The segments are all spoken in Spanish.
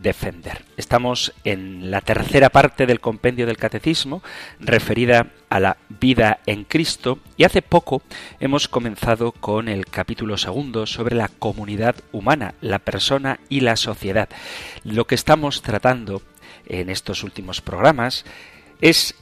defender. Estamos en la tercera parte del compendio del catecismo referida a la vida en Cristo y hace poco hemos comenzado con el capítulo segundo sobre la comunidad humana, la persona y la sociedad. Lo que estamos tratando en estos últimos programas es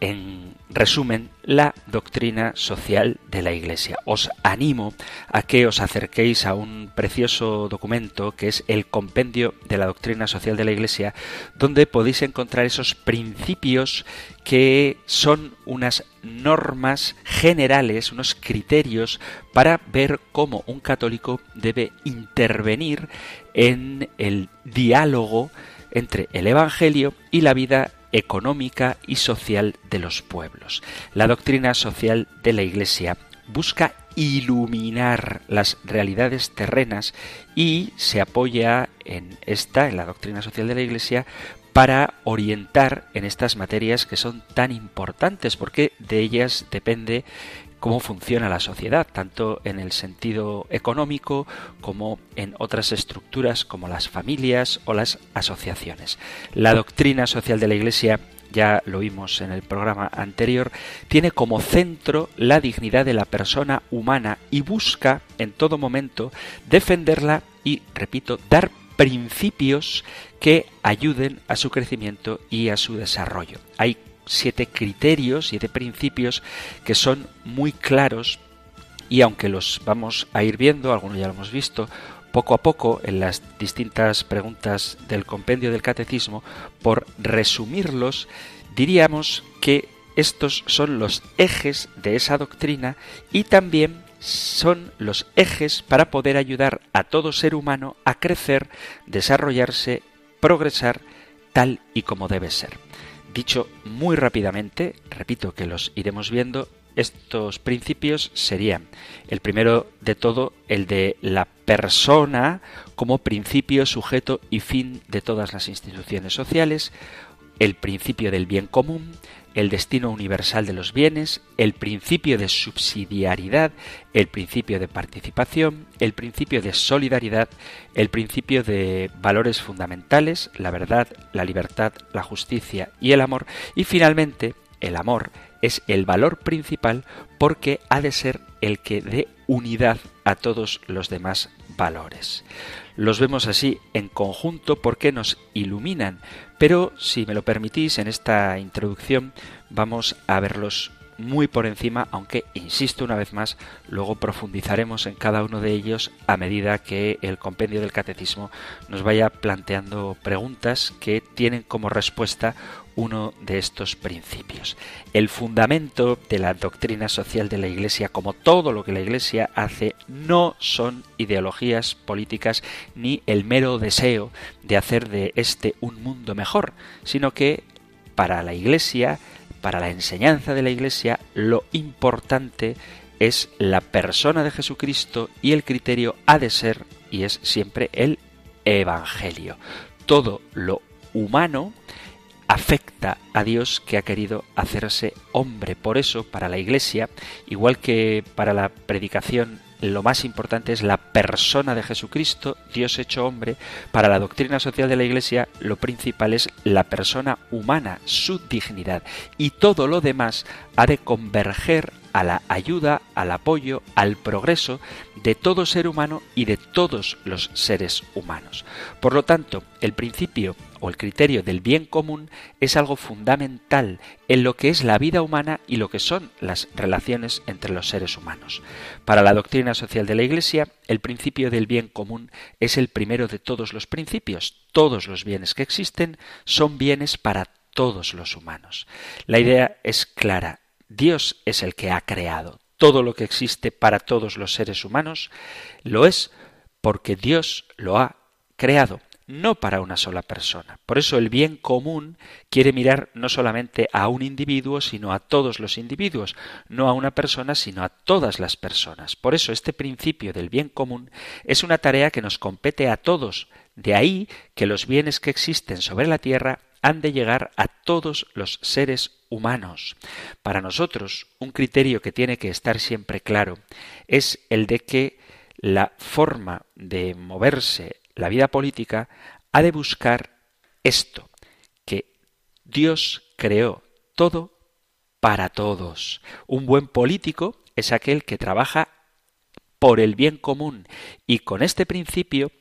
en resumen, la doctrina social de la Iglesia. Os animo a que os acerquéis a un precioso documento que es el Compendio de la Doctrina Social de la Iglesia, donde podéis encontrar esos principios que son unas normas generales, unos criterios para ver cómo un católico debe intervenir en el diálogo entre el Evangelio y la vida económica y social de los pueblos. La doctrina social de la Iglesia busca iluminar las realidades terrenas y se apoya en esta, en la doctrina social de la Iglesia, para orientar en estas materias que son tan importantes, porque de ellas depende cómo funciona la sociedad, tanto en el sentido económico como en otras estructuras como las familias o las asociaciones. La doctrina social de la Iglesia ya lo vimos en el programa anterior, tiene como centro la dignidad de la persona humana y busca en todo momento defenderla y, repito, dar principios que ayuden a su crecimiento y a su desarrollo. Hay siete criterios, siete principios que son muy claros y aunque los vamos a ir viendo, algunos ya lo hemos visto, poco a poco en las distintas preguntas del compendio del catecismo, por resumirlos, diríamos que estos son los ejes de esa doctrina y también son los ejes para poder ayudar a todo ser humano a crecer, desarrollarse, progresar tal y como debe ser. Dicho muy rápidamente, repito que los iremos viendo, estos principios serían el primero de todo el de la persona como principio, sujeto y fin de todas las instituciones sociales, el principio del bien común, el destino universal de los bienes, el principio de subsidiariedad, el principio de participación, el principio de solidaridad, el principio de valores fundamentales, la verdad, la libertad, la justicia y el amor, y finalmente el amor es el valor principal porque ha de ser el que dé unidad a todos los demás valores. Los vemos así en conjunto porque nos iluminan, pero si me lo permitís, en esta introducción vamos a verlos muy por encima, aunque, insisto una vez más, luego profundizaremos en cada uno de ellos a medida que el compendio del catecismo nos vaya planteando preguntas que tienen como respuesta uno de estos principios. El fundamento de la doctrina social de la Iglesia, como todo lo que la Iglesia hace, no son ideologías políticas ni el mero deseo de hacer de este un mundo mejor, sino que para la Iglesia para la enseñanza de la Iglesia lo importante es la persona de Jesucristo y el criterio ha de ser y es siempre el Evangelio. Todo lo humano afecta a Dios que ha querido hacerse hombre. Por eso, para la Iglesia, igual que para la predicación lo más importante es la persona de Jesucristo, Dios hecho hombre. Para la doctrina social de la Iglesia, lo principal es la persona humana, su dignidad. Y todo lo demás ha de converger a la ayuda, al apoyo, al progreso de todo ser humano y de todos los seres humanos. Por lo tanto, el principio o el criterio del bien común es algo fundamental en lo que es la vida humana y lo que son las relaciones entre los seres humanos. Para la doctrina social de la Iglesia, el principio del bien común es el primero de todos los principios. Todos los bienes que existen son bienes para todos los humanos. La idea es clara. Dios es el que ha creado. Todo lo que existe para todos los seres humanos lo es porque Dios lo ha creado, no para una sola persona. Por eso el bien común quiere mirar no solamente a un individuo, sino a todos los individuos, no a una persona, sino a todas las personas. Por eso este principio del bien común es una tarea que nos compete a todos. De ahí que los bienes que existen sobre la tierra han de llegar a todos los seres humanos. Para nosotros, un criterio que tiene que estar siempre claro es el de que la forma de moverse la vida política ha de buscar esto, que Dios creó todo para todos. Un buen político es aquel que trabaja por el bien común y con este principio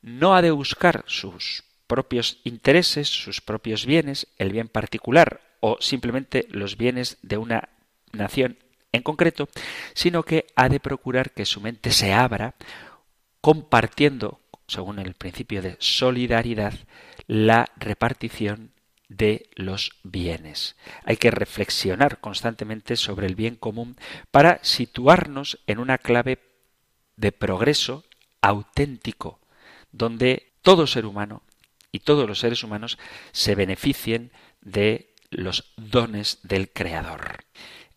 no ha de buscar sus propios intereses, sus propios bienes, el bien particular o simplemente los bienes de una nación en concreto, sino que ha de procurar que su mente se abra compartiendo, según el principio de solidaridad, la repartición de los bienes. Hay que reflexionar constantemente sobre el bien común para situarnos en una clave de progreso auténtico, donde todo ser humano y todos los seres humanos se beneficien de los dones del Creador.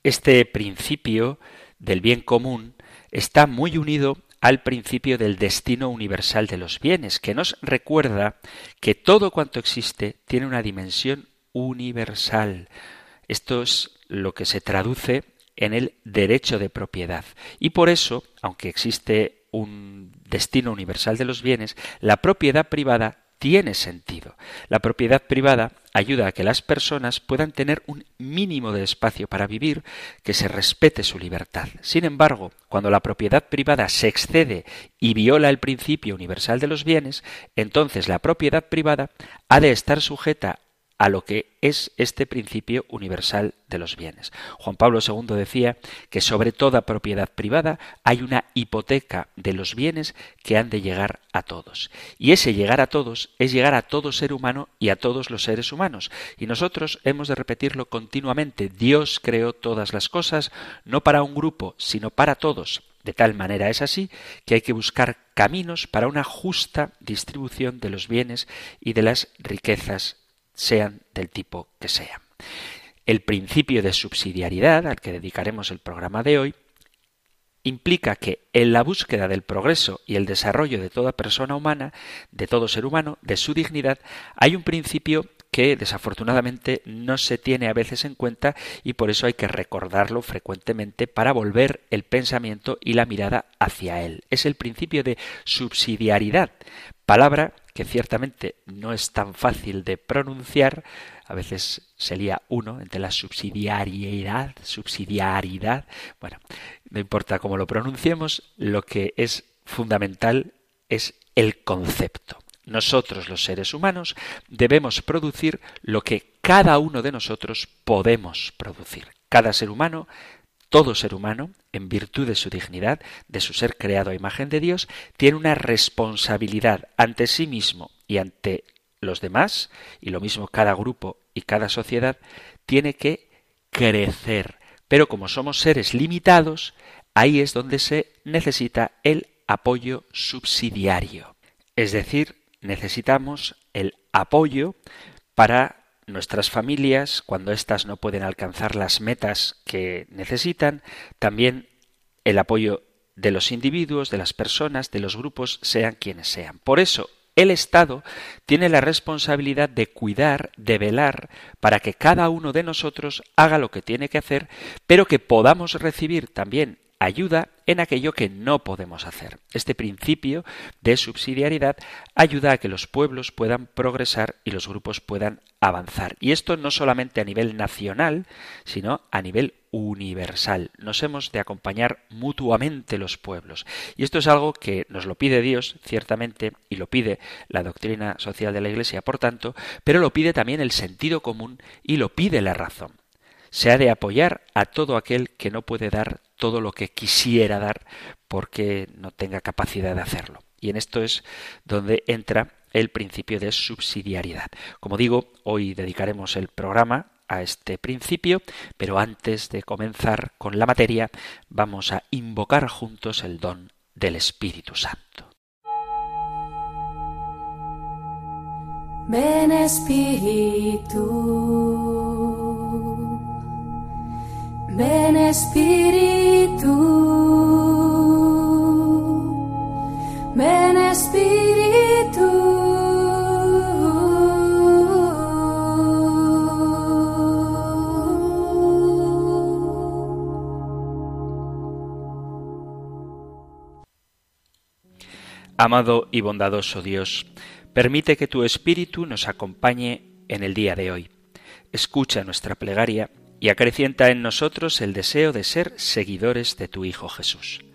Este principio del bien común está muy unido al principio del destino universal de los bienes, que nos recuerda que todo cuanto existe tiene una dimensión universal. Esto es lo que se traduce en el derecho de propiedad. Y por eso, aunque existe un destino universal de los bienes, la propiedad privada tiene sentido. La propiedad privada ayuda a que las personas puedan tener un mínimo de espacio para vivir, que se respete su libertad. Sin embargo, cuando la propiedad privada se excede y viola el principio universal de los bienes, entonces la propiedad privada ha de estar sujeta a lo que es este principio universal de los bienes. Juan Pablo II decía que sobre toda propiedad privada hay una hipoteca de los bienes que han de llegar a todos. Y ese llegar a todos es llegar a todo ser humano y a todos los seres humanos. Y nosotros hemos de repetirlo continuamente. Dios creó todas las cosas, no para un grupo, sino para todos. De tal manera es así que hay que buscar caminos para una justa distribución de los bienes y de las riquezas sean del tipo que sean. El principio de subsidiariedad, al que dedicaremos el programa de hoy, implica que en la búsqueda del progreso y el desarrollo de toda persona humana, de todo ser humano, de su dignidad, hay un principio que desafortunadamente no se tiene a veces en cuenta y por eso hay que recordarlo frecuentemente para volver el pensamiento y la mirada hacia él. Es el principio de subsidiariedad, palabra que ciertamente no es tan fácil de pronunciar, a veces se lía uno entre la subsidiariedad, subsidiariedad, bueno, no importa cómo lo pronunciemos, lo que es fundamental es el concepto. Nosotros los seres humanos debemos producir lo que cada uno de nosotros podemos producir. Cada ser humano todo ser humano, en virtud de su dignidad, de su ser creado a imagen de Dios, tiene una responsabilidad ante sí mismo y ante los demás, y lo mismo cada grupo y cada sociedad, tiene que crecer. Pero como somos seres limitados, ahí es donde se necesita el apoyo subsidiario. Es decir, necesitamos el apoyo para nuestras familias, cuando éstas no pueden alcanzar las metas que necesitan, también el apoyo de los individuos, de las personas, de los grupos, sean quienes sean. Por eso, el Estado tiene la responsabilidad de cuidar, de velar, para que cada uno de nosotros haga lo que tiene que hacer, pero que podamos recibir también ayuda en aquello que no podemos hacer. Este principio de subsidiariedad ayuda a que los pueblos puedan progresar y los grupos puedan avanzar. Y esto no solamente a nivel nacional, sino a nivel universal. Nos hemos de acompañar mutuamente los pueblos. Y esto es algo que nos lo pide Dios, ciertamente, y lo pide la doctrina social de la Iglesia, por tanto, pero lo pide también el sentido común y lo pide la razón. Se ha de apoyar a todo aquel que no puede dar todo lo que quisiera dar porque no tenga capacidad de hacerlo. Y en esto es donde entra el principio de subsidiariedad. Como digo, hoy dedicaremos el programa a este principio, pero antes de comenzar con la materia, vamos a invocar juntos el don del Espíritu Santo. Ven Espíritu, ven Espíritu, ven Espíritu. Amado y bondadoso Dios, permite que tu Espíritu nos acompañe en el día de hoy. Escucha nuestra plegaria y acrecienta en nosotros el deseo de ser seguidores de tu Hijo Jesús.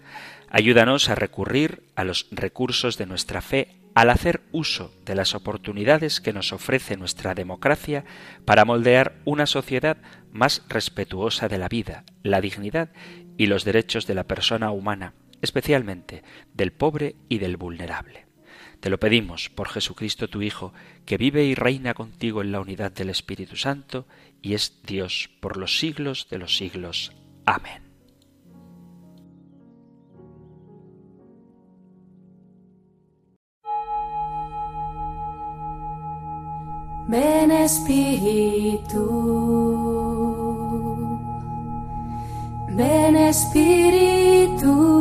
Ayúdanos a recurrir a los recursos de nuestra fe al hacer uso de las oportunidades que nos ofrece nuestra democracia para moldear una sociedad más respetuosa de la vida, la dignidad y los derechos de la persona humana especialmente del pobre y del vulnerable. Te lo pedimos por Jesucristo tu Hijo, que vive y reina contigo en la unidad del Espíritu Santo y es Dios por los siglos de los siglos. Amén. Ven Espíritu, ven Espíritu.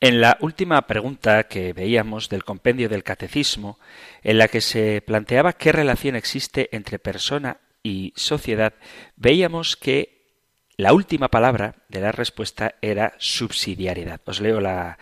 En la última pregunta que veíamos del compendio del catecismo, en la que se planteaba qué relación existe entre persona y sociedad, veíamos que la última palabra de la respuesta era subsidiariedad. Os leo la,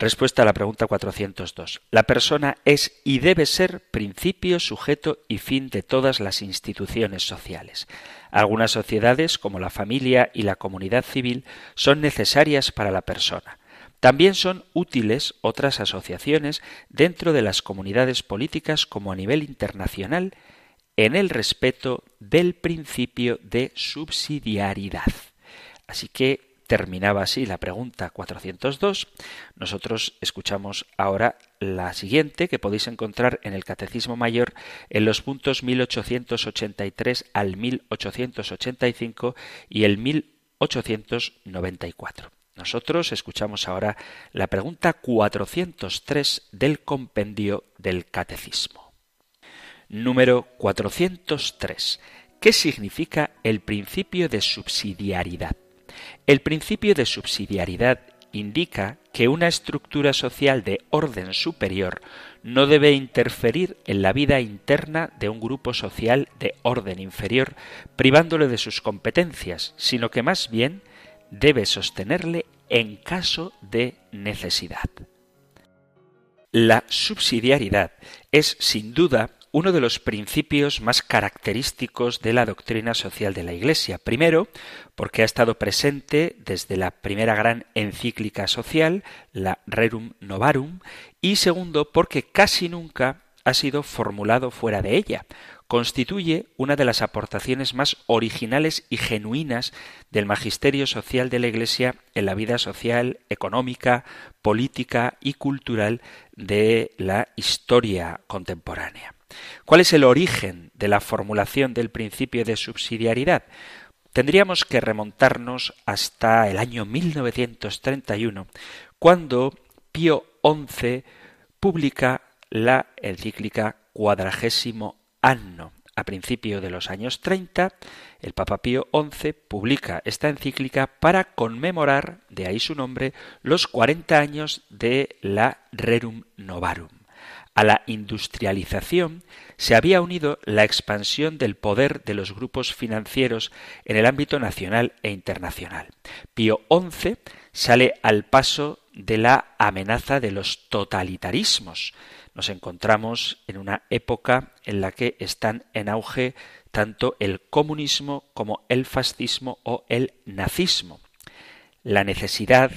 Respuesta a la pregunta 402. La persona es y debe ser principio, sujeto y fin de todas las instituciones sociales. Algunas sociedades, como la familia y la comunidad civil, son necesarias para la persona. También son útiles otras asociaciones dentro de las comunidades políticas como a nivel internacional en el respeto del principio de subsidiariedad. Así que terminaba así la pregunta 402. Nosotros escuchamos ahora la siguiente que podéis encontrar en el Catecismo Mayor en los puntos 1883 al 1885 y el 1894. Nosotros escuchamos ahora la pregunta 403 del compendio del Catecismo. Número 403. ¿Qué significa el principio de subsidiariedad? El principio de subsidiariedad indica que una estructura social de orden superior no debe interferir en la vida interna de un grupo social de orden inferior, privándole de sus competencias, sino que más bien debe sostenerle en caso de necesidad. La subsidiariedad es, sin duda, uno de los principios más característicos de la doctrina social de la Iglesia. Primero, porque ha estado presente desde la primera gran encíclica social, la Rerum Novarum, y segundo, porque casi nunca ha sido formulado fuera de ella. Constituye una de las aportaciones más originales y genuinas del magisterio social de la Iglesia en la vida social, económica, política y cultural de la historia contemporánea. ¿Cuál es el origen de la formulación del principio de subsidiariedad? Tendríamos que remontarnos hasta el año 1931, cuando Pío XI publica la encíclica Cuadragésimo Anno, a principio de los años 30, el Papa Pío XI publica esta encíclica para conmemorar, de ahí su nombre, los 40 años de la Rerum Novarum. A la industrialización se había unido la expansión del poder de los grupos financieros en el ámbito nacional e internacional. Pío XI sale al paso de la amenaza de los totalitarismos. Nos encontramos en una época en la que están en auge tanto el comunismo como el fascismo o el nazismo. La necesidad,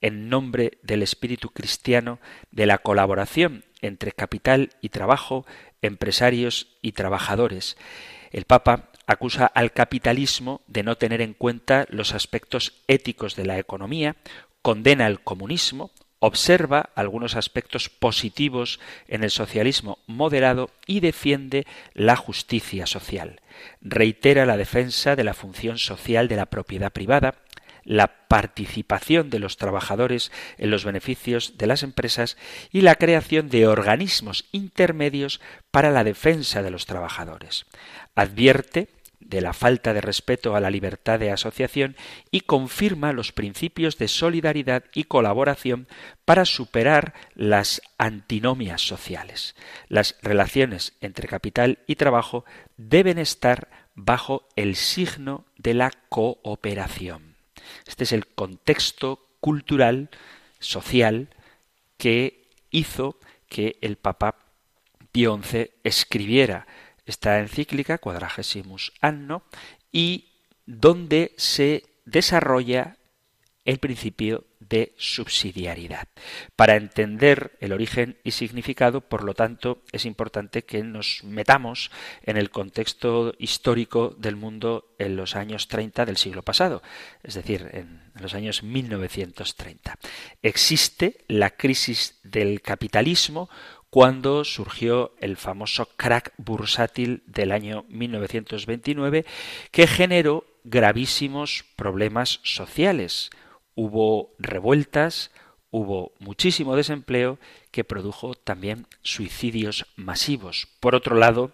en nombre del espíritu cristiano, de la colaboración entre capital y trabajo, empresarios y trabajadores. El Papa acusa al capitalismo de no tener en cuenta los aspectos éticos de la economía, condena el comunismo, observa algunos aspectos positivos en el socialismo moderado y defiende la justicia social. Reitera la defensa de la función social de la propiedad privada, la participación de los trabajadores en los beneficios de las empresas y la creación de organismos intermedios para la defensa de los trabajadores. Advierte de la falta de respeto a la libertad de asociación y confirma los principios de solidaridad y colaboración para superar las antinomias sociales. Las relaciones entre capital y trabajo deben estar bajo el signo de la cooperación. Este es el contexto cultural, social, que hizo que el Papa Pío XI escribiera esta encíclica, Quadragesimus Anno, y donde se desarrolla el principio de subsidiariedad. Para entender el origen y significado, por lo tanto, es importante que nos metamos en el contexto histórico del mundo en los años 30 del siglo pasado, es decir, en los años 1930. Existe la crisis del capitalismo cuando surgió el famoso crack bursátil del año 1929 que generó gravísimos problemas sociales. Hubo revueltas, hubo muchísimo desempleo que produjo también suicidios masivos. Por otro lado,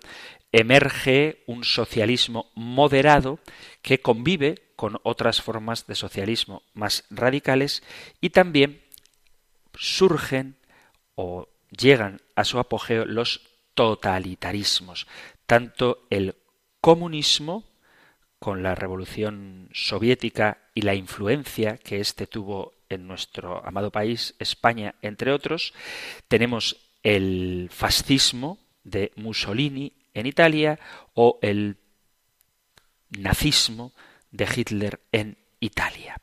emerge un socialismo moderado que convive con otras formas de socialismo más radicales y también surgen o llegan a su apogeo los totalitarismos, tanto el comunismo, con la revolución soviética y la influencia que éste tuvo en nuestro amado país, España, entre otros, tenemos el fascismo de Mussolini en Italia o el nazismo de Hitler en Italia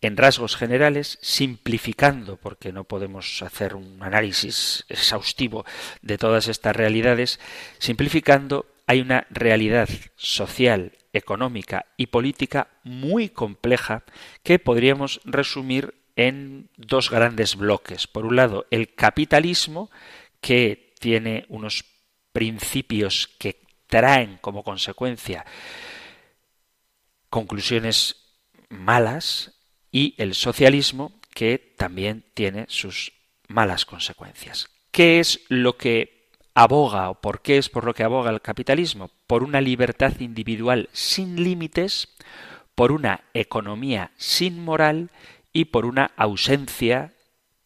en rasgos generales, simplificando, porque no podemos hacer un análisis exhaustivo de todas estas realidades, simplificando, hay una realidad social, económica y política muy compleja que podríamos resumir en dos grandes bloques. Por un lado, el capitalismo, que tiene unos principios que traen como consecuencia conclusiones malas, y el socialismo que también tiene sus malas consecuencias. ¿Qué es lo que aboga o por qué es por lo que aboga el capitalismo? Por una libertad individual sin límites, por una economía sin moral y por una ausencia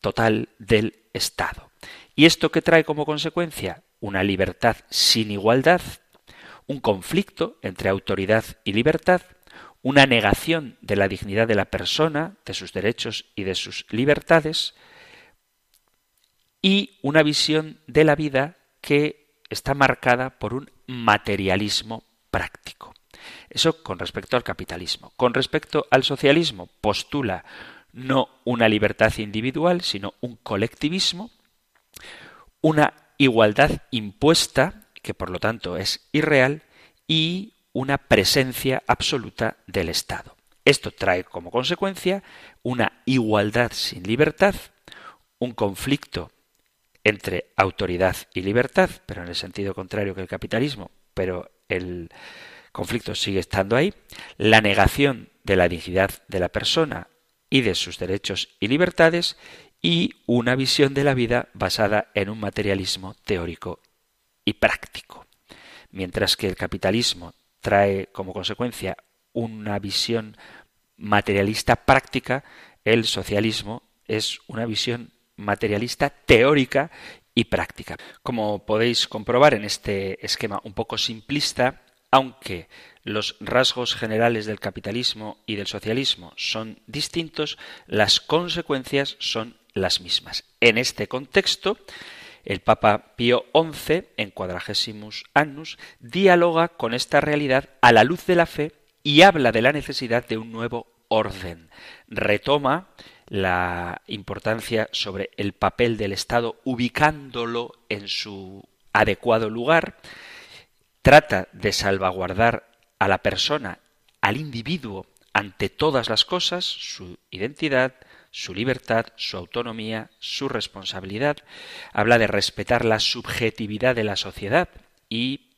total del Estado. ¿Y esto qué trae como consecuencia? Una libertad sin igualdad, un conflicto entre autoridad y libertad, una negación de la dignidad de la persona, de sus derechos y de sus libertades, y una visión de la vida que está marcada por un materialismo práctico. Eso con respecto al capitalismo. Con respecto al socialismo, postula no una libertad individual, sino un colectivismo, una igualdad impuesta, que por lo tanto es irreal, y una presencia absoluta del Estado. Esto trae como consecuencia una igualdad sin libertad, un conflicto entre autoridad y libertad, pero en el sentido contrario que el capitalismo, pero el conflicto sigue estando ahí, la negación de la dignidad de la persona y de sus derechos y libertades, y una visión de la vida basada en un materialismo teórico y práctico. mientras que el capitalismo trae como consecuencia una visión materialista práctica, el socialismo es una visión materialista teórica y práctica. Como podéis comprobar en este esquema un poco simplista, aunque los rasgos generales del capitalismo y del socialismo son distintos, las consecuencias son las mismas. En este contexto, el Papa Pío XI, en Quadragesimus Annus, dialoga con esta realidad a la luz de la fe y habla de la necesidad de un nuevo orden. Retoma la importancia sobre el papel del Estado ubicándolo en su adecuado lugar, trata de salvaguardar a la persona, al individuo, ante todas las cosas, su identidad, su libertad, su autonomía, su responsabilidad, habla de respetar la subjetividad de la sociedad y,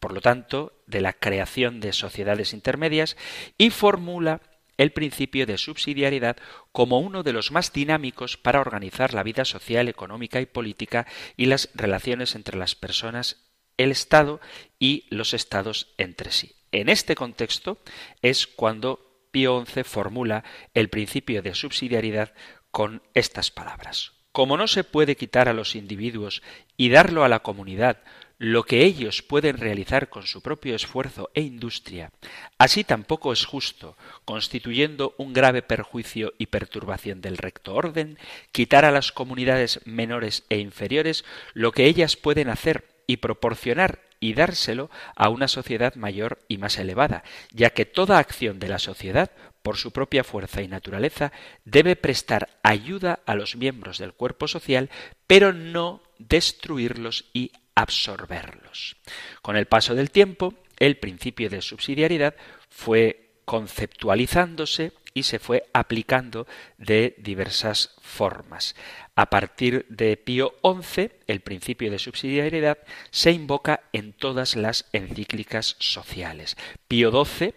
por lo tanto, de la creación de sociedades intermedias y formula el principio de subsidiariedad como uno de los más dinámicos para organizar la vida social, económica y política y las relaciones entre las personas, el Estado y los Estados entre sí. En este contexto es cuando Pío XI formula el principio de subsidiariedad con estas palabras. Como no se puede quitar a los individuos y darlo a la comunidad lo que ellos pueden realizar con su propio esfuerzo e industria, así tampoco es justo, constituyendo un grave perjuicio y perturbación del recto orden, quitar a las comunidades menores e inferiores lo que ellas pueden hacer y proporcionar y dárselo a una sociedad mayor y más elevada, ya que toda acción de la sociedad, por su propia fuerza y naturaleza, debe prestar ayuda a los miembros del cuerpo social, pero no destruirlos y absorberlos. Con el paso del tiempo, el principio de subsidiariedad fue conceptualizándose y se fue aplicando de diversas formas. A partir de Pío XI, el principio de subsidiariedad se invoca en todas las encíclicas sociales. Pío XII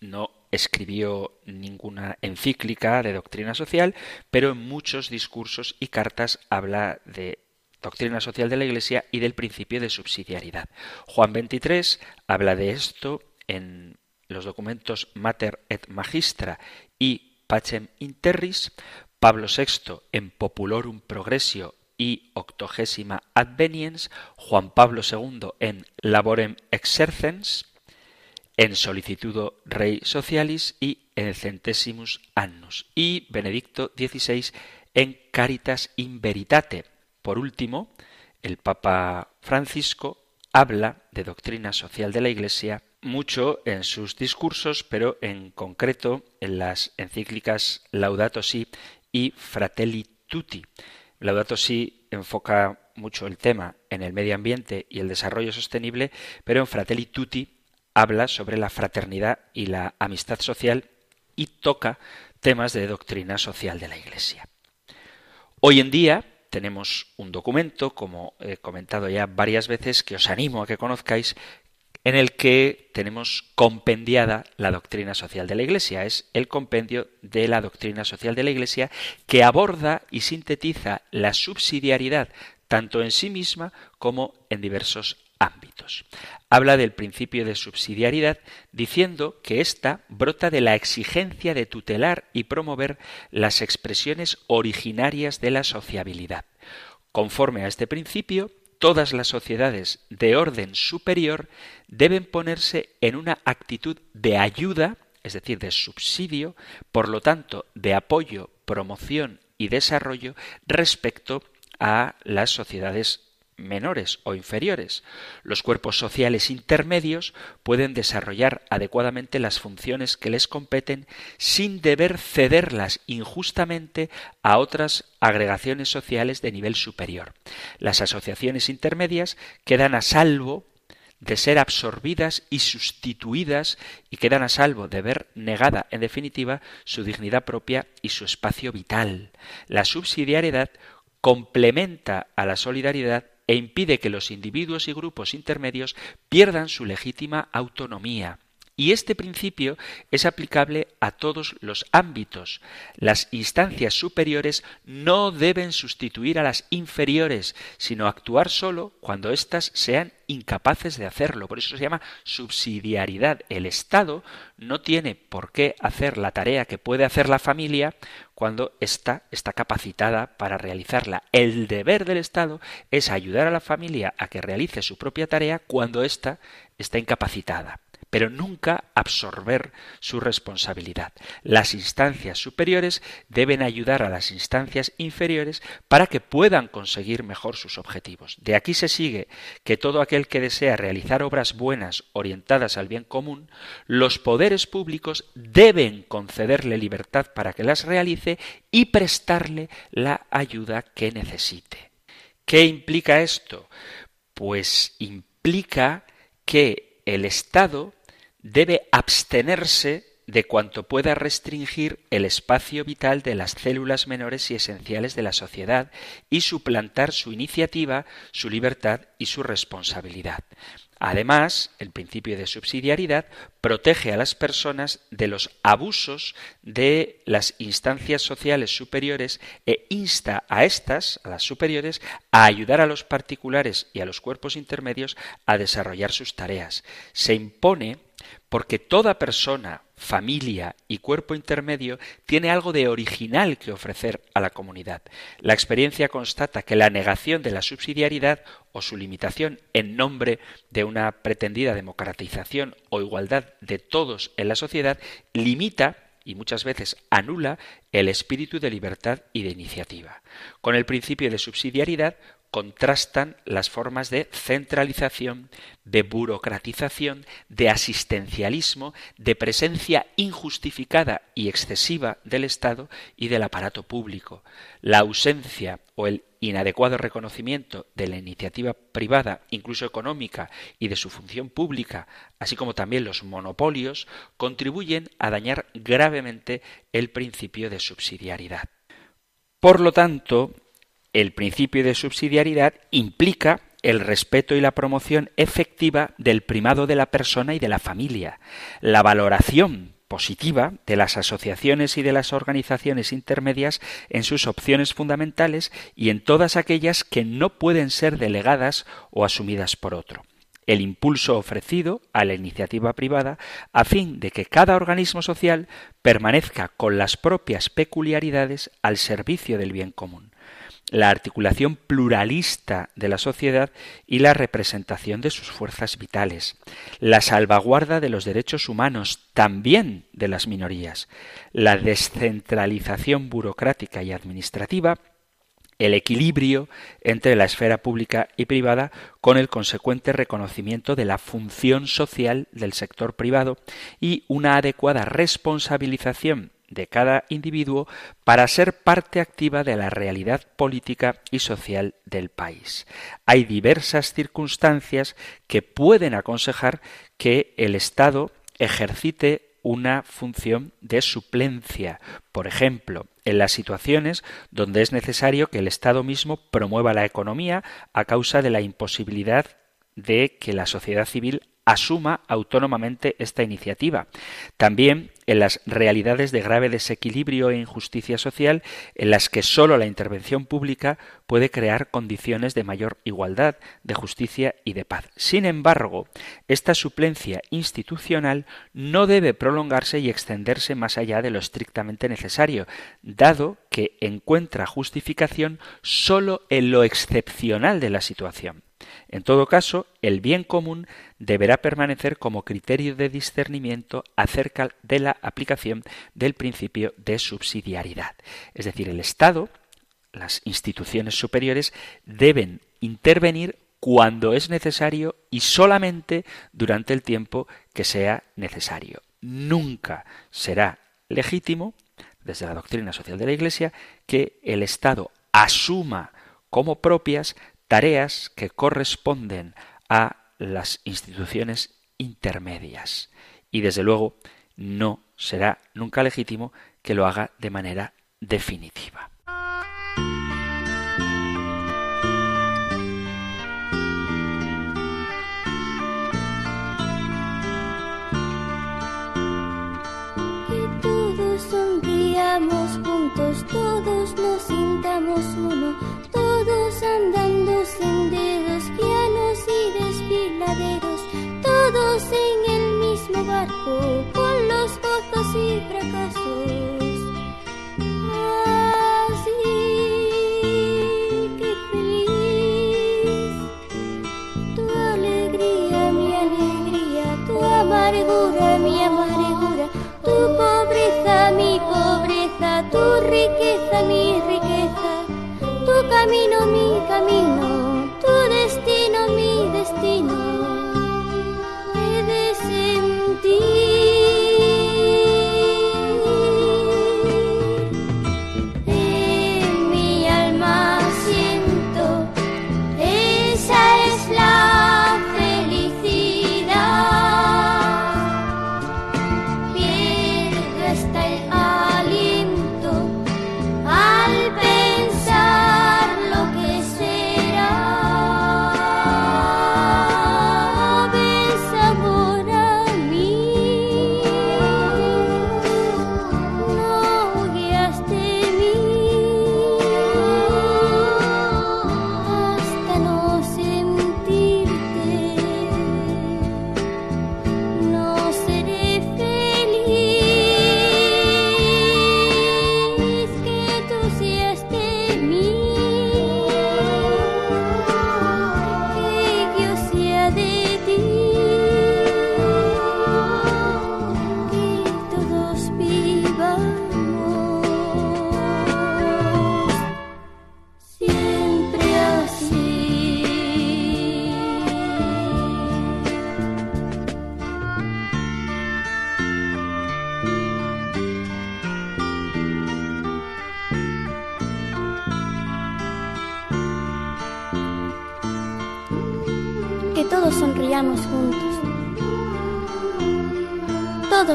no escribió ninguna encíclica de doctrina social, pero en muchos discursos y cartas habla de doctrina social de la Iglesia y del principio de subsidiariedad. Juan XXIII habla de esto en los documentos Mater et Magistra y Pacem Interris, Pablo VI en Populorum Progressio y Octogésima Adveniens, Juan Pablo II en Laborem Exercens, en Solicitudo Rei Socialis y en Centesimus Annus, y Benedicto XVI en Caritas in Veritate, por último, el Papa Francisco habla de doctrina social de la Iglesia mucho en sus discursos, pero en concreto en las encíclicas Laudato Si y Fratelli Tutti. Laudato Si enfoca mucho el tema en el medio ambiente y el desarrollo sostenible, pero en Fratelli Tutti habla sobre la fraternidad y la amistad social y toca temas de doctrina social de la Iglesia. Hoy en día, tenemos un documento, como he comentado ya varias veces, que os animo a que conozcáis, en el que tenemos compendiada la doctrina social de la Iglesia. Es el compendio de la doctrina social de la Iglesia que aborda y sintetiza la subsidiariedad tanto en sí misma como en diversos ámbitos. Habla del principio de subsidiariedad diciendo que ésta brota de la exigencia de tutelar y promover las expresiones originarias de la sociabilidad. Conforme a este principio, todas las sociedades de orden superior deben ponerse en una actitud de ayuda, es decir, de subsidio, por lo tanto, de apoyo, promoción y desarrollo respecto a las sociedades menores o inferiores. Los cuerpos sociales intermedios pueden desarrollar adecuadamente las funciones que les competen sin deber cederlas injustamente a otras agregaciones sociales de nivel superior. Las asociaciones intermedias quedan a salvo de ser absorbidas y sustituidas y quedan a salvo de ver negada, en definitiva, su dignidad propia y su espacio vital. La subsidiariedad complementa a la solidaridad e impide que los individuos y grupos intermedios pierdan su legítima autonomía. Y este principio es aplicable a todos los ámbitos. Las instancias superiores no deben sustituir a las inferiores, sino actuar solo cuando éstas sean incapaces de hacerlo. Por eso se llama subsidiariedad. El Estado no tiene por qué hacer la tarea que puede hacer la familia cuando ésta está capacitada para realizarla. El deber del Estado es ayudar a la familia a que realice su propia tarea cuando ésta está incapacitada pero nunca absorber su responsabilidad. Las instancias superiores deben ayudar a las instancias inferiores para que puedan conseguir mejor sus objetivos. De aquí se sigue que todo aquel que desea realizar obras buenas orientadas al bien común, los poderes públicos deben concederle libertad para que las realice y prestarle la ayuda que necesite. ¿Qué implica esto? Pues implica que el Estado debe abstenerse de cuanto pueda restringir el espacio vital de las células menores y esenciales de la sociedad y suplantar su iniciativa, su libertad y su responsabilidad. Además, el principio de subsidiariedad protege a las personas de los abusos de las instancias sociales superiores e insta a estas, a las superiores, a ayudar a los particulares y a los cuerpos intermedios a desarrollar sus tareas. Se impone porque toda persona, familia y cuerpo intermedio tiene algo de original que ofrecer a la comunidad. La experiencia constata que la negación de la subsidiariedad o su limitación en nombre de una pretendida democratización o igualdad de todos en la sociedad limita y muchas veces anula el espíritu de libertad y de iniciativa. Con el principio de subsidiariedad contrastan las formas de centralización, de burocratización, de asistencialismo, de presencia injustificada y excesiva del Estado y del aparato público. La ausencia o el inadecuado reconocimiento de la iniciativa privada, incluso económica, y de su función pública, así como también los monopolios, contribuyen a dañar gravemente el principio de subsidiariedad. Por lo tanto, el principio de subsidiariedad implica el respeto y la promoción efectiva del primado de la persona y de la familia, la valoración positiva de las asociaciones y de las organizaciones intermedias en sus opciones fundamentales y en todas aquellas que no pueden ser delegadas o asumidas por otro. El impulso ofrecido a la iniciativa privada a fin de que cada organismo social permanezca con las propias peculiaridades al servicio del bien común la articulación pluralista de la sociedad y la representación de sus fuerzas vitales, la salvaguarda de los derechos humanos, también de las minorías, la descentralización burocrática y administrativa, el equilibrio entre la esfera pública y privada con el consecuente reconocimiento de la función social del sector privado y una adecuada responsabilización de cada individuo para ser parte activa de la realidad política y social del país. Hay diversas circunstancias que pueden aconsejar que el Estado ejercite una función de suplencia. Por ejemplo, en las situaciones donde es necesario que el Estado mismo promueva la economía a causa de la imposibilidad de que la sociedad civil asuma autónomamente esta iniciativa. También en las realidades de grave desequilibrio e injusticia social en las que sólo la intervención pública puede crear condiciones de mayor igualdad, de justicia y de paz. Sin embargo, esta suplencia institucional no debe prolongarse y extenderse más allá de lo estrictamente necesario, dado que encuentra justificación sólo en lo excepcional de la situación. En todo caso, el bien común deberá permanecer como criterio de discernimiento acerca de la aplicación del principio de subsidiariedad. Es decir, el Estado, las instituciones superiores, deben intervenir cuando es necesario y solamente durante el tiempo que sea necesario. Nunca será legítimo, desde la doctrina social de la Iglesia, que el Estado asuma como propias tareas que corresponden a las instituciones intermedias. Y desde luego no será nunca legítimo que lo haga de manera definitiva. Nos sintamos uno, todos andando senderos llanos y desfiladeros, todos en el mismo barco, con los gozos y fracasos. amargura, mi amargura, tu pobreza, mi pobreza, tu riqueza, mi riqueza, tu camino, mi camino,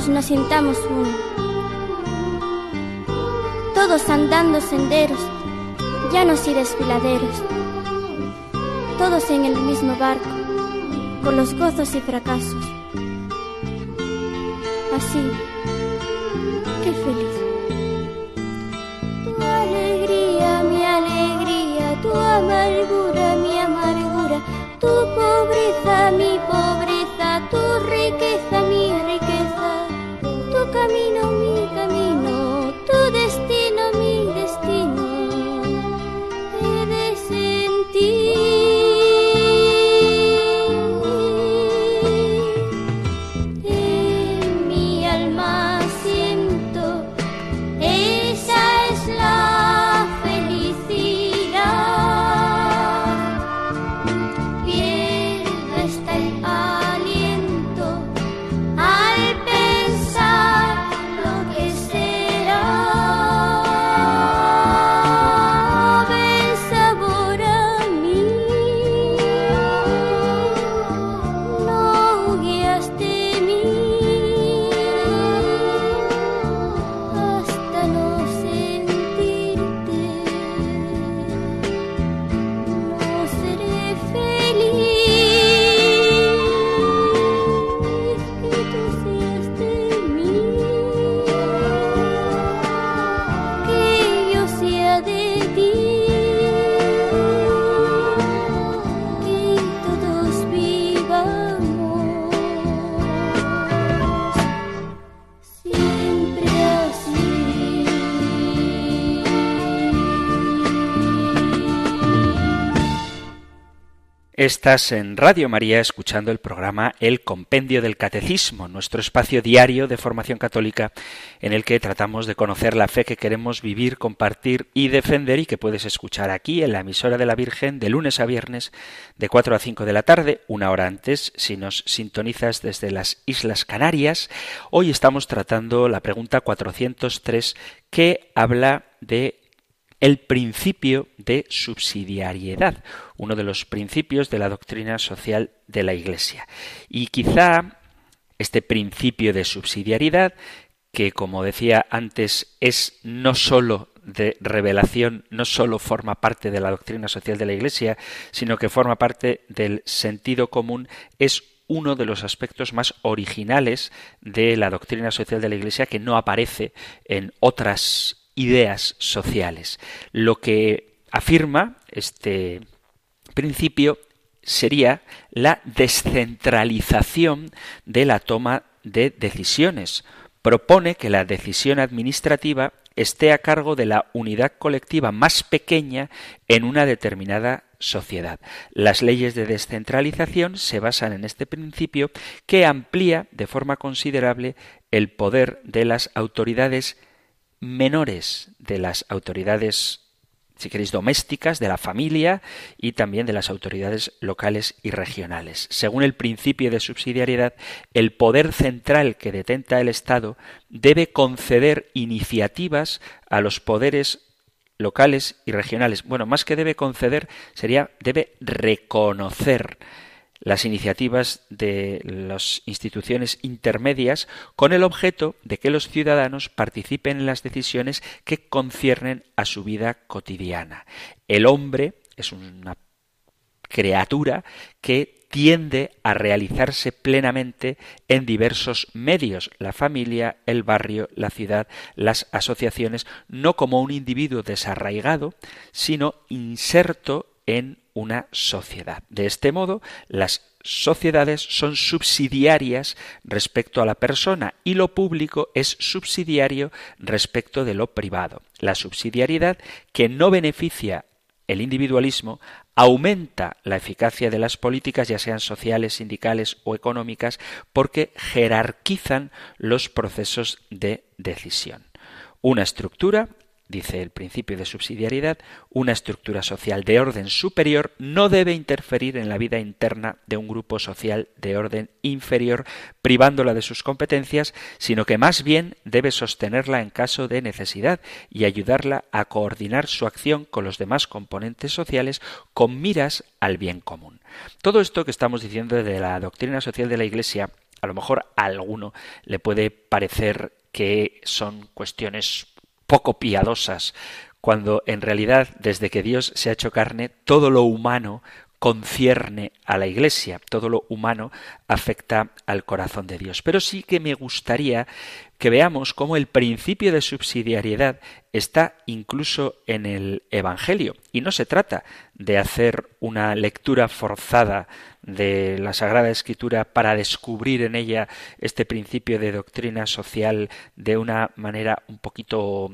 nos sintamos uno. Todos andando senderos, llanos y desfiladeros. Todos en el mismo barco, con los gozos y fracasos. Así, Estás en Radio María escuchando el programa El Compendio del Catecismo, nuestro espacio diario de formación católica en el que tratamos de conocer la fe que queremos vivir, compartir y defender y que puedes escuchar aquí en la emisora de la Virgen de lunes a viernes de 4 a 5 de la tarde, una hora antes si nos sintonizas desde las Islas Canarias. Hoy estamos tratando la pregunta 403 que habla de el principio de subsidiariedad, uno de los principios de la doctrina social de la Iglesia. Y quizá este principio de subsidiariedad, que como decía antes es no sólo de revelación, no sólo forma parte de la doctrina social de la Iglesia, sino que forma parte del sentido común, es uno de los aspectos más originales de la doctrina social de la Iglesia que no aparece en otras ideas sociales. Lo que afirma este principio sería la descentralización de la toma de decisiones. Propone que la decisión administrativa esté a cargo de la unidad colectiva más pequeña en una determinada sociedad. Las leyes de descentralización se basan en este principio que amplía de forma considerable el poder de las autoridades menores, de las autoridades si queréis, domésticas, de la familia y también de las autoridades locales y regionales. Según el principio de subsidiariedad, el poder central que detenta el Estado debe conceder iniciativas a los poderes locales y regionales. Bueno, más que debe conceder, sería debe reconocer las iniciativas de las instituciones intermedias con el objeto de que los ciudadanos participen en las decisiones que conciernen a su vida cotidiana. El hombre es una criatura que tiende a realizarse plenamente en diversos medios, la familia, el barrio, la ciudad, las asociaciones, no como un individuo desarraigado, sino inserto en una sociedad. De este modo, las sociedades son subsidiarias respecto a la persona y lo público es subsidiario respecto de lo privado. La subsidiariedad que no beneficia el individualismo aumenta la eficacia de las políticas, ya sean sociales, sindicales o económicas, porque jerarquizan los procesos de decisión. Una estructura dice el principio de subsidiariedad, una estructura social de orden superior no debe interferir en la vida interna de un grupo social de orden inferior, privándola de sus competencias, sino que más bien debe sostenerla en caso de necesidad y ayudarla a coordinar su acción con los demás componentes sociales con miras al bien común. Todo esto que estamos diciendo de la doctrina social de la Iglesia a lo mejor a alguno le puede parecer que son cuestiones poco piadosas, cuando en realidad desde que Dios se ha hecho carne, todo lo humano concierne a la Iglesia, todo lo humano afecta al corazón de Dios. Pero sí que me gustaría que veamos cómo el principio de subsidiariedad está incluso en el Evangelio. Y no se trata de hacer una lectura forzada de la Sagrada Escritura para descubrir en ella este principio de doctrina social de una manera un poquito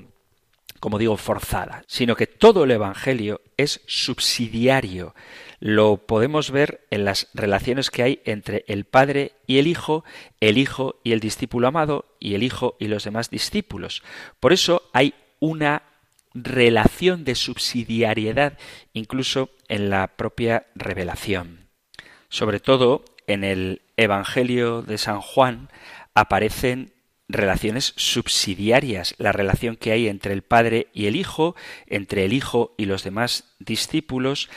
como digo, forzada, sino que todo el Evangelio es subsidiario. Lo podemos ver en las relaciones que hay entre el Padre y el Hijo, el Hijo y el discípulo amado, y el Hijo y los demás discípulos. Por eso hay una relación de subsidiariedad incluso en la propia revelación. Sobre todo en el Evangelio de San Juan aparecen relaciones subsidiarias, la relación que hay entre el Padre y el Hijo, entre el Hijo y los demás discípulos,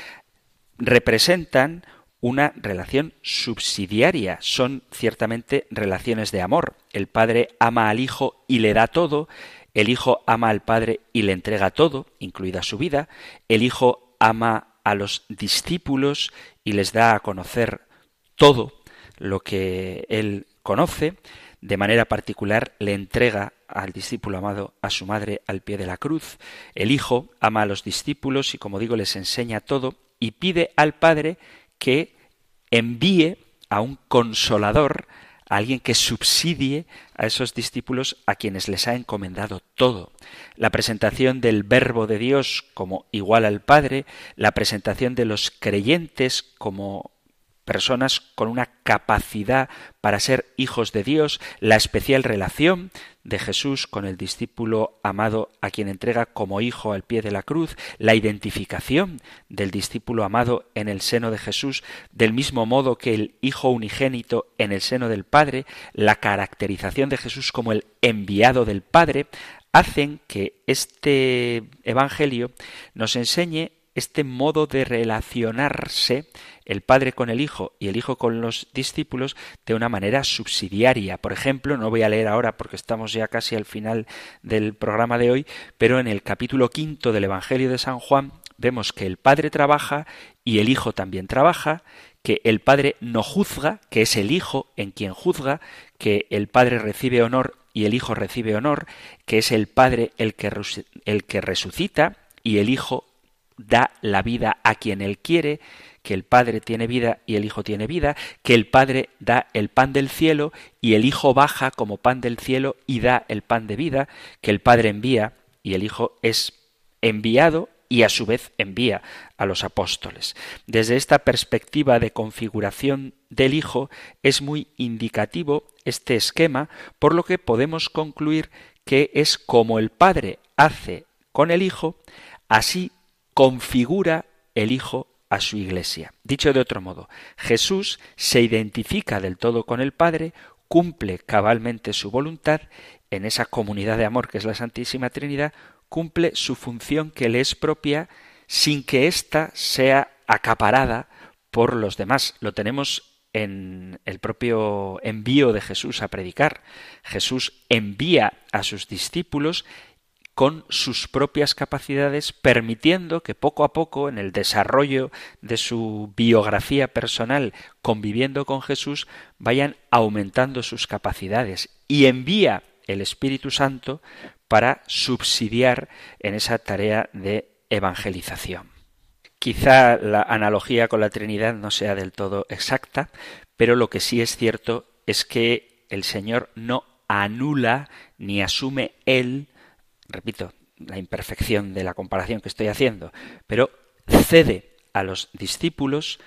representan una relación subsidiaria, son ciertamente relaciones de amor. El Padre ama al Hijo y le da todo, el Hijo ama al Padre y le entrega todo, incluida su vida, el Hijo ama a los discípulos y les da a conocer todo lo que él conoce, de manera particular le entrega al discípulo amado a su madre al pie de la cruz. El Hijo ama a los discípulos y, como digo, les enseña todo y pide al Padre que envíe a un consolador, a alguien que subsidie a esos discípulos a quienes les ha encomendado todo. La presentación del Verbo de Dios como igual al Padre, la presentación de los creyentes como personas con una capacidad para ser hijos de Dios, la especial relación de Jesús con el discípulo amado a quien entrega como hijo al pie de la cruz, la identificación del discípulo amado en el seno de Jesús, del mismo modo que el Hijo unigénito en el seno del Padre, la caracterización de Jesús como el enviado del Padre, hacen que este Evangelio nos enseñe este modo de relacionarse el Padre con el Hijo y el Hijo con los discípulos de una manera subsidiaria. Por ejemplo, no voy a leer ahora porque estamos ya casi al final del programa de hoy, pero en el capítulo quinto del Evangelio de San Juan vemos que el Padre trabaja y el Hijo también trabaja, que el Padre no juzga, que es el Hijo en quien juzga, que el Padre recibe honor y el Hijo recibe honor, que es el Padre el que, el que resucita y el Hijo da la vida a quien él quiere, que el Padre tiene vida y el Hijo tiene vida, que el Padre da el pan del cielo y el Hijo baja como pan del cielo y da el pan de vida, que el Padre envía y el Hijo es enviado y a su vez envía a los apóstoles. Desde esta perspectiva de configuración del Hijo es muy indicativo este esquema, por lo que podemos concluir que es como el Padre hace con el Hijo, así configura el Hijo a su iglesia. Dicho de otro modo, Jesús se identifica del todo con el Padre, cumple cabalmente su voluntad en esa comunidad de amor que es la Santísima Trinidad, cumple su función que le es propia sin que ésta sea acaparada por los demás. Lo tenemos en el propio envío de Jesús a predicar. Jesús envía a sus discípulos con sus propias capacidades, permitiendo que poco a poco, en el desarrollo de su biografía personal, conviviendo con Jesús, vayan aumentando sus capacidades. Y envía el Espíritu Santo para subsidiar en esa tarea de evangelización. Quizá la analogía con la Trinidad no sea del todo exacta, pero lo que sí es cierto es que el Señor no anula ni asume Él, repito, la imperfección de la comparación que estoy haciendo, pero cede a los discípulos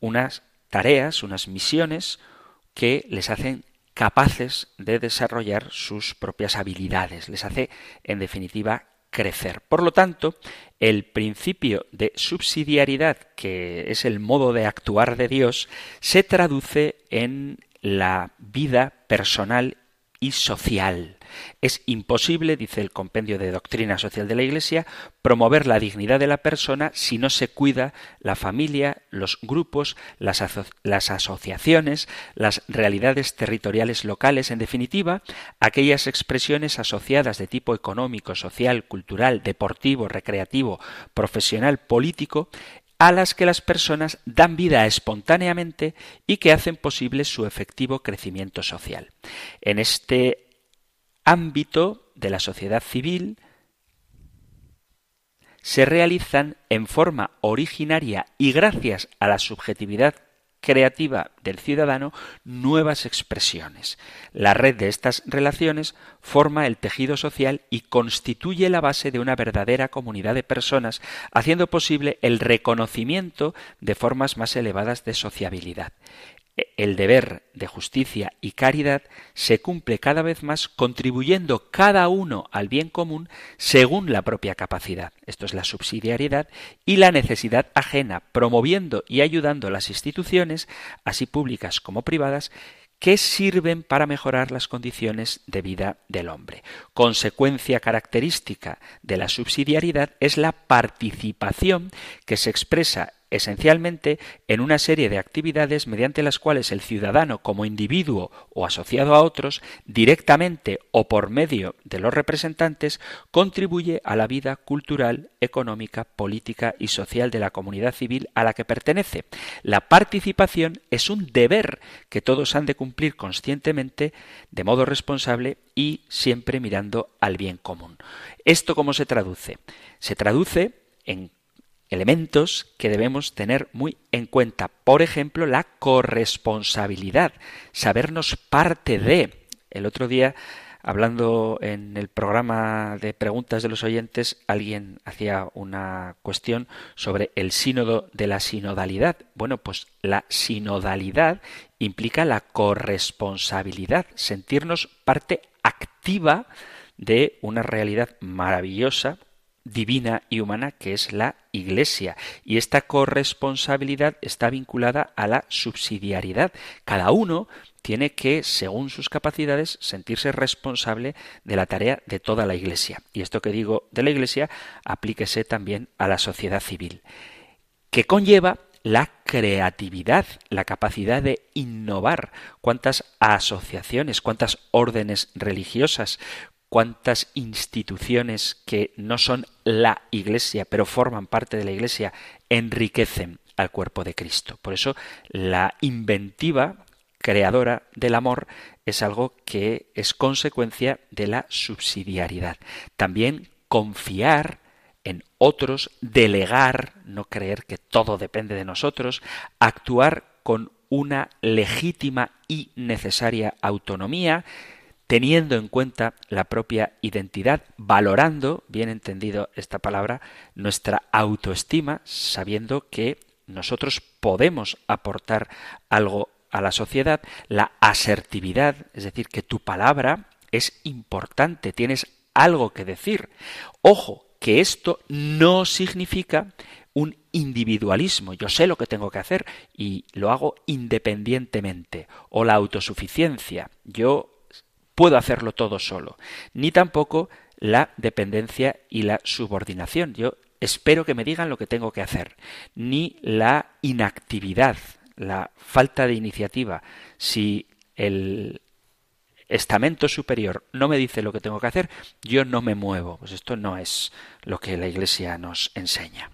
unas tareas, unas misiones que les hacen capaces de desarrollar sus propias habilidades, les hace, en definitiva, crecer. Por lo tanto, el principio de subsidiariedad, que es el modo de actuar de Dios, se traduce en la vida personal y social. Es imposible, dice el compendio de doctrina social de la Iglesia, promover la dignidad de la persona si no se cuida la familia, los grupos, las, las, asociaciones, las realidades territoriales locales, en definitiva, aquellas expresiones asociadas de tipo económico, social, cultural, deportivo, recreativo, profesional, político, a las que las personas dan vida espontáneamente y que hacen posible su efectivo crecimiento social. En este ámbito de la sociedad civil se realizan en forma originaria y gracias a la subjetividad creativa del ciudadano nuevas expresiones. La red de estas relaciones forma el tejido social y constituye la base de una verdadera comunidad de personas, haciendo posible el reconocimiento de formas más elevadas de sociabilidad el deber de justicia y caridad se cumple cada vez más contribuyendo cada uno al bien común según la propia capacidad. Esto es la subsidiariedad y la necesidad ajena, promoviendo y ayudando las instituciones, así públicas como privadas, que sirven para mejorar las condiciones de vida del hombre. Consecuencia característica de la subsidiariedad es la participación que se expresa esencialmente en una serie de actividades mediante las cuales el ciudadano como individuo o asociado a otros, directamente o por medio de los representantes, contribuye a la vida cultural, económica, política y social de la comunidad civil a la que pertenece. La participación es un deber que todos han de cumplir conscientemente, de modo responsable y siempre mirando al bien común. ¿Esto cómo se traduce? Se traduce en elementos que debemos tener muy en cuenta. Por ejemplo, la corresponsabilidad, sabernos parte de. El otro día, hablando en el programa de preguntas de los oyentes, alguien hacía una cuestión sobre el sínodo de la sinodalidad. Bueno, pues la sinodalidad implica la corresponsabilidad, sentirnos parte activa de una realidad maravillosa divina y humana que es la Iglesia. Y esta corresponsabilidad está vinculada a la subsidiariedad. Cada uno tiene que, según sus capacidades, sentirse responsable de la tarea de toda la Iglesia. Y esto que digo de la Iglesia, aplíquese también a la sociedad civil, que conlleva la creatividad, la capacidad de innovar. ¿Cuántas asociaciones, cuántas órdenes religiosas, cuántas instituciones que no son la Iglesia, pero forman parte de la Iglesia, enriquecen al cuerpo de Cristo. Por eso la inventiva creadora del amor es algo que es consecuencia de la subsidiariedad. También confiar en otros, delegar, no creer que todo depende de nosotros, actuar con una legítima y necesaria autonomía, teniendo en cuenta la propia identidad, valorando, bien entendido esta palabra, nuestra autoestima, sabiendo que nosotros podemos aportar algo a la sociedad, la asertividad, es decir, que tu palabra es importante, tienes algo que decir. Ojo, que esto no significa un individualismo. Yo sé lo que tengo que hacer y lo hago independientemente. O la autosuficiencia. Yo puedo hacerlo todo solo. Ni tampoco la dependencia y la subordinación. Yo espero que me digan lo que tengo que hacer. Ni la inactividad, la falta de iniciativa. Si el estamento superior no me dice lo que tengo que hacer, yo no me muevo. Pues esto no es lo que la Iglesia nos enseña.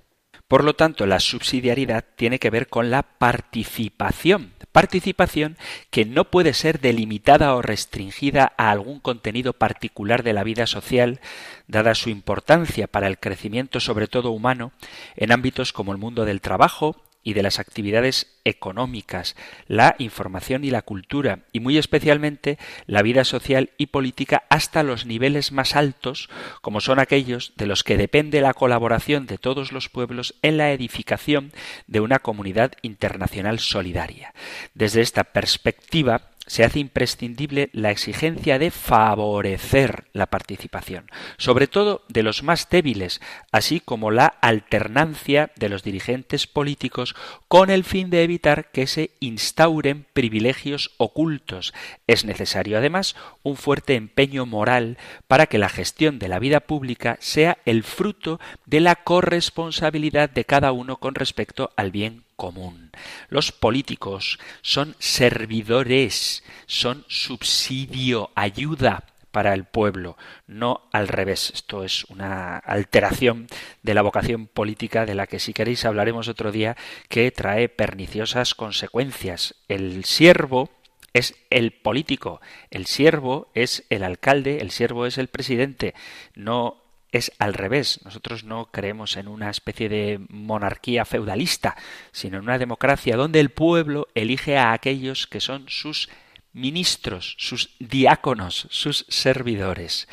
Por lo tanto, la subsidiariedad tiene que ver con la participación. Participación que no puede ser delimitada o restringida a algún contenido particular de la vida social, dada su importancia para el crecimiento sobre todo humano, en ámbitos como el mundo del trabajo, y de las actividades económicas, la información y la cultura, y muy especialmente la vida social y política hasta los niveles más altos, como son aquellos de los que depende la colaboración de todos los pueblos en la edificación de una comunidad internacional solidaria. Desde esta perspectiva, se hace imprescindible la exigencia de favorecer la participación, sobre todo de los más débiles, así como la alternancia de los dirigentes políticos con el fin de evitar que se instauren privilegios ocultos. Es necesario además un fuerte empeño moral para que la gestión de la vida pública sea el fruto de la corresponsabilidad de cada uno con respecto al bien común. Los políticos son servidores, son subsidio, ayuda para el pueblo, no al revés. Esto es una alteración de la vocación política de la que si queréis hablaremos otro día que trae perniciosas consecuencias. El siervo es el político, el siervo es el alcalde, el siervo es el presidente, no es al revés. Nosotros no creemos en una especie de monarquía feudalista, sino en una democracia donde el pueblo elige a aquellos que son sus ministros, sus diáconos, sus servidores.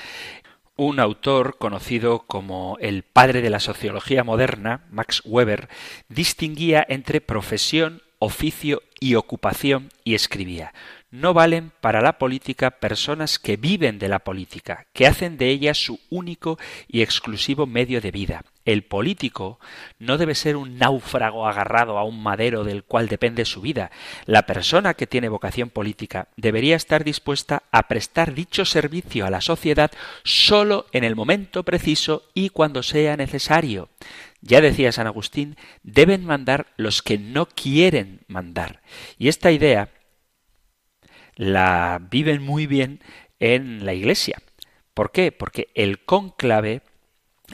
Un autor conocido como el padre de la sociología moderna, Max Weber, distinguía entre profesión, oficio y ocupación y escribía no valen para la política personas que viven de la política, que hacen de ella su único y exclusivo medio de vida. El político no debe ser un náufrago agarrado a un madero del cual depende su vida. La persona que tiene vocación política debería estar dispuesta a prestar dicho servicio a la sociedad sólo en el momento preciso y cuando sea necesario. Ya decía San Agustín, deben mandar los que no quieren mandar. Y esta idea la viven muy bien en la Iglesia. ¿Por qué? Porque el cónclave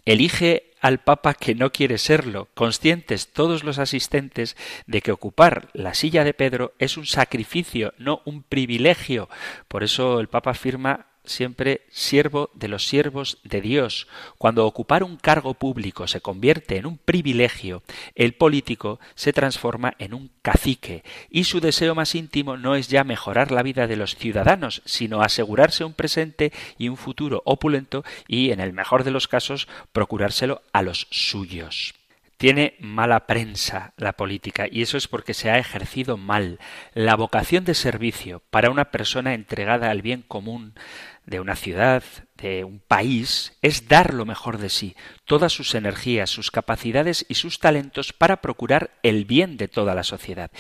elige al Papa que no quiere serlo, conscientes todos los asistentes de que ocupar la silla de Pedro es un sacrificio, no un privilegio. Por eso el Papa afirma siempre siervo de los siervos de Dios. Cuando ocupar un cargo público se convierte en un privilegio, el político se transforma en un cacique y su deseo más íntimo no es ya mejorar la vida de los ciudadanos, sino asegurarse un presente y un futuro opulento y, en el mejor de los casos, procurárselo a los suyos. Tiene mala prensa la política y eso es porque se ha ejercido mal. La vocación de servicio para una persona entregada al bien común de una ciudad, de un país, es dar lo mejor de sí, todas sus energías, sus capacidades y sus talentos para procurar el bien de toda la sociedad.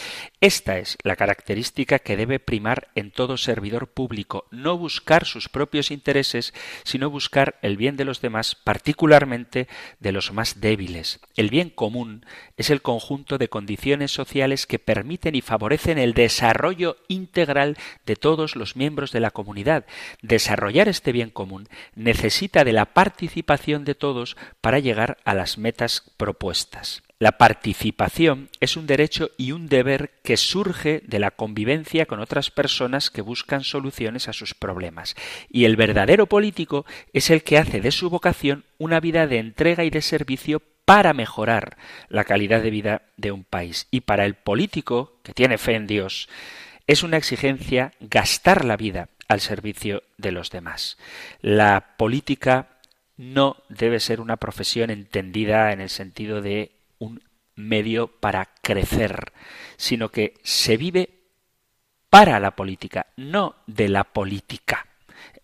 Esta es la característica que debe primar en todo servidor público, no buscar sus propios intereses, sino buscar el bien de los demás, particularmente de los más débiles. El bien común es el conjunto de condiciones sociales que permiten y favorecen el desarrollo integral de todos los miembros de la comunidad, desarrollar este bien común necesita de la participación de todos para llegar a las metas propuestas. La participación es un derecho y un deber que surge de la convivencia con otras personas que buscan soluciones a sus problemas. Y el verdadero político es el que hace de su vocación una vida de entrega y de servicio para mejorar la calidad de vida de un país. Y para el político, que tiene fe en Dios, es una exigencia gastar la vida al servicio de los demás. La política no debe ser una profesión entendida en el sentido de un medio para crecer, sino que se vive para la política, no de la política.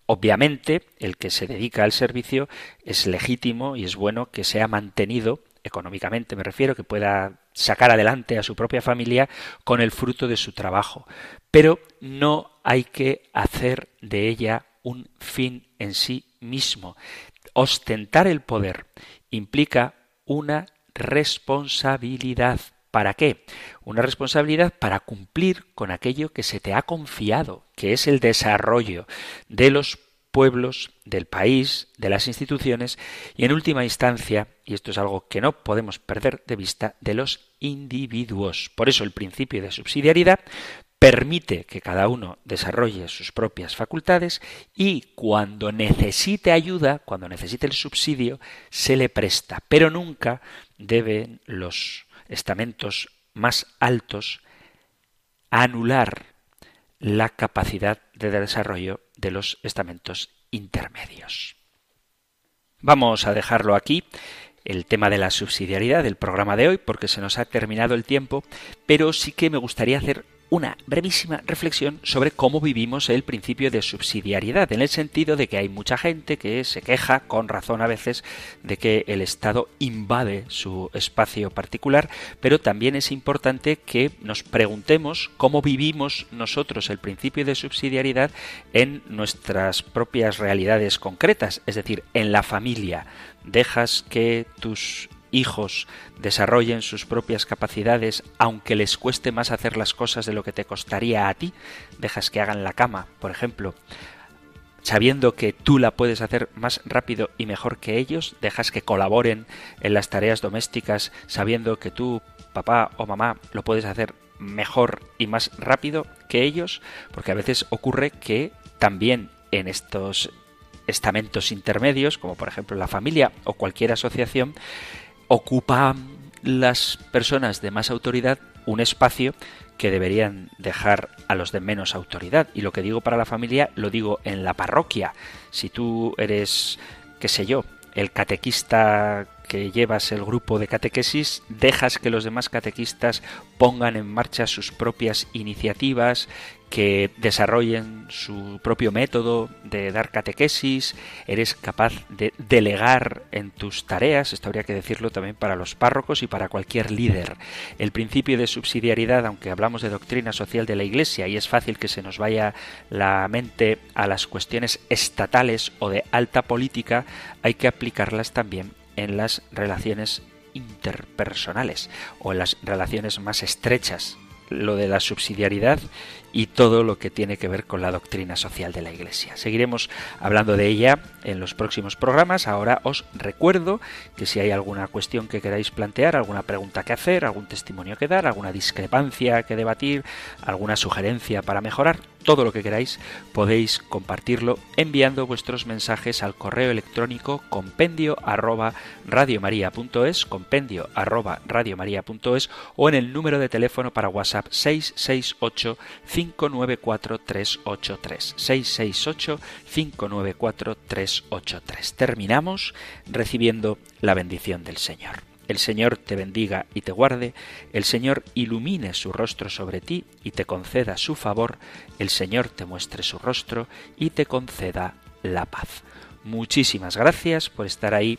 Obviamente, el que se dedica al servicio es legítimo y es bueno que sea mantenido económicamente, me refiero, que pueda sacar adelante a su propia familia con el fruto de su trabajo. Pero no hay que hacer de ella un fin en sí mismo. Ostentar el poder implica una responsabilidad. ¿Para qué? Una responsabilidad para cumplir con aquello que se te ha confiado, que es el desarrollo de los pueblos, del país, de las instituciones y en última instancia, y esto es algo que no podemos perder de vista, de los individuos. Por eso el principio de subsidiariedad permite que cada uno desarrolle sus propias facultades y cuando necesite ayuda, cuando necesite el subsidio, se le presta, pero nunca deben los estamentos más altos anular la capacidad de desarrollo de los estamentos intermedios. Vamos a dejarlo aquí el tema de la subsidiariedad del programa de hoy porque se nos ha terminado el tiempo, pero sí que me gustaría hacer una brevísima reflexión sobre cómo vivimos el principio de subsidiariedad, en el sentido de que hay mucha gente que se queja, con razón a veces, de que el Estado invade su espacio particular, pero también es importante que nos preguntemos cómo vivimos nosotros el principio de subsidiariedad en nuestras propias realidades concretas, es decir, en la familia. Dejas que tus hijos desarrollen sus propias capacidades, aunque les cueste más hacer las cosas de lo que te costaría a ti, dejas que hagan la cama, por ejemplo, sabiendo que tú la puedes hacer más rápido y mejor que ellos, dejas que colaboren en las tareas domésticas, sabiendo que tú, papá o mamá, lo puedes hacer mejor y más rápido que ellos, porque a veces ocurre que también en estos estamentos intermedios, como por ejemplo la familia o cualquier asociación, ocupan las personas de más autoridad un espacio que deberían dejar a los de menos autoridad. Y lo que digo para la familia lo digo en la parroquia. Si tú eres, qué sé yo, el catequista que llevas el grupo de catequesis, dejas que los demás catequistas pongan en marcha sus propias iniciativas, que desarrollen su propio método de dar catequesis, eres capaz de delegar en tus tareas, esto habría que decirlo también para los párrocos y para cualquier líder. El principio de subsidiariedad, aunque hablamos de doctrina social de la Iglesia y es fácil que se nos vaya la mente a las cuestiones estatales o de alta política, hay que aplicarlas también en las relaciones interpersonales o en las relaciones más estrechas. Lo de la subsidiariedad y todo lo que tiene que ver con la doctrina social de la Iglesia. Seguiremos hablando de ella en los próximos programas. Ahora os recuerdo que si hay alguna cuestión que queráis plantear, alguna pregunta que hacer, algún testimonio que dar, alguna discrepancia que debatir, alguna sugerencia para mejorar, todo lo que queráis podéis compartirlo enviando vuestros mensajes al correo electrónico compendio arroba compendio arroba o en el número de teléfono para WhatsApp 668 594 383 668 594 383. Terminamos recibiendo la bendición del Señor. El Señor te bendiga y te guarde, el Señor ilumine su rostro sobre ti y te conceda su favor, el Señor te muestre su rostro y te conceda la paz. Muchísimas gracias por estar ahí,